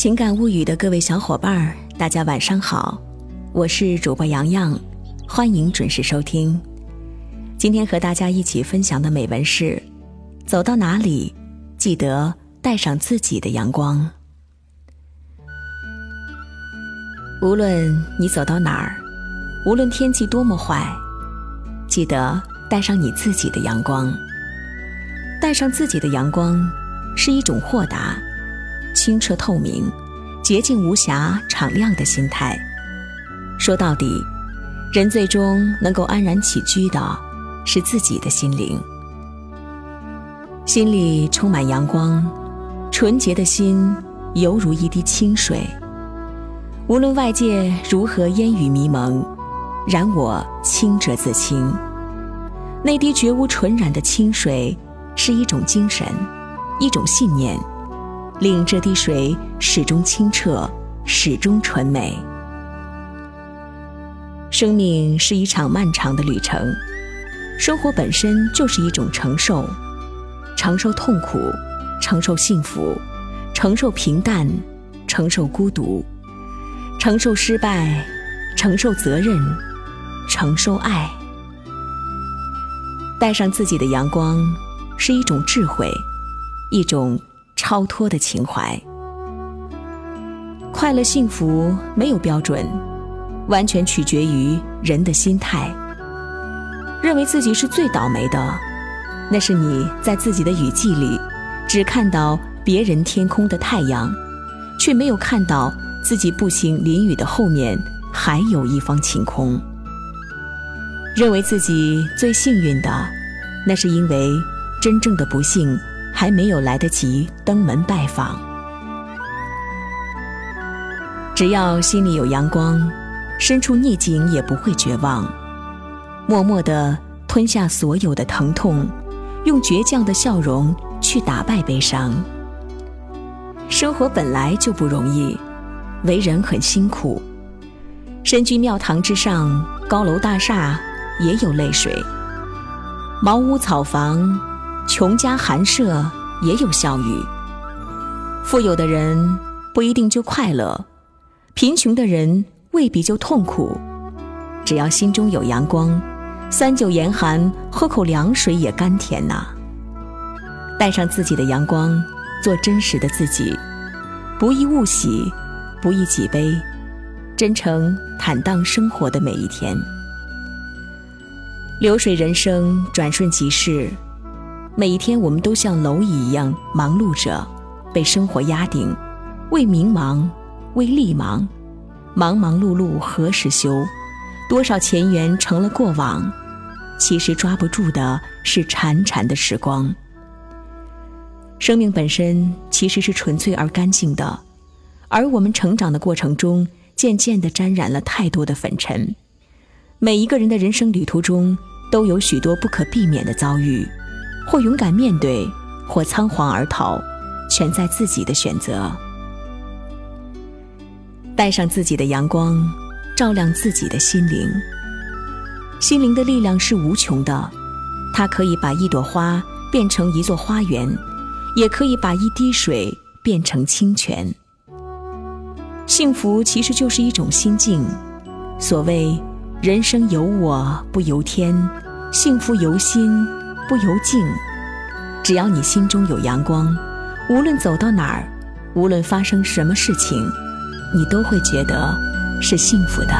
情感物语的各位小伙伴儿，大家晚上好，我是主播洋洋，欢迎准时收听。今天和大家一起分享的美文是：走到哪里，记得带上自己的阳光。无论你走到哪儿，无论天气多么坏，记得带上你自己的阳光。带上自己的阳光，是一种豁达。清澈透明、洁净无瑕、敞亮的心态。说到底，人最终能够安然起居的，是自己的心灵。心里充满阳光，纯洁的心犹如一滴清水。无论外界如何烟雨迷蒙，然我清者自清。那滴绝无纯染的清水，是一种精神，一种信念。令这滴水始终清澈，始终纯美。生命是一场漫长的旅程，生活本身就是一种承受，承受痛苦，承受幸福，承受平淡，承受孤独，承受失败，承受责任，承受爱。带上自己的阳光，是一种智慧，一种。超脱的情怀，快乐幸福没有标准，完全取决于人的心态。认为自己是最倒霉的，那是你在自己的雨季里，只看到别人天空的太阳，却没有看到自己步行淋雨的后面还有一方晴空。认为自己最幸运的，那是因为真正的不幸。还没有来得及登门拜访，只要心里有阳光，身处逆境也不会绝望，默默的吞下所有的疼痛，用倔强的笑容去打败悲伤。生活本来就不容易，为人很辛苦。身居庙堂之上，高楼大厦也有泪水，茅屋草房。穷家寒舍也有笑语，富有的人不一定就快乐，贫穷的人未必就痛苦。只要心中有阳光，三九严寒，喝口凉水也甘甜呐。带上自己的阳光，做真实的自己，不易物喜，不易己悲，真诚坦荡生活的每一天。流水人生，转瞬即逝。每一天，我们都像蝼蚁一样忙碌着，被生活压顶，为名忙，为利忙，忙忙碌碌何时休？多少前缘成了过往，其实抓不住的是潺潺的时光。生命本身其实是纯粹而干净的，而我们成长的过程中，渐渐地沾染了太多的粉尘。每一个人的人生旅途中，都有许多不可避免的遭遇。或勇敢面对，或仓皇而逃，全在自己的选择。带上自己的阳光，照亮自己的心灵。心灵的力量是无穷的，它可以把一朵花变成一座花园，也可以把一滴水变成清泉。幸福其实就是一种心境。所谓“人生由我不由天，幸福由心”。不由境，只要你心中有阳光，无论走到哪儿，无论发生什么事情，你都会觉得是幸福的。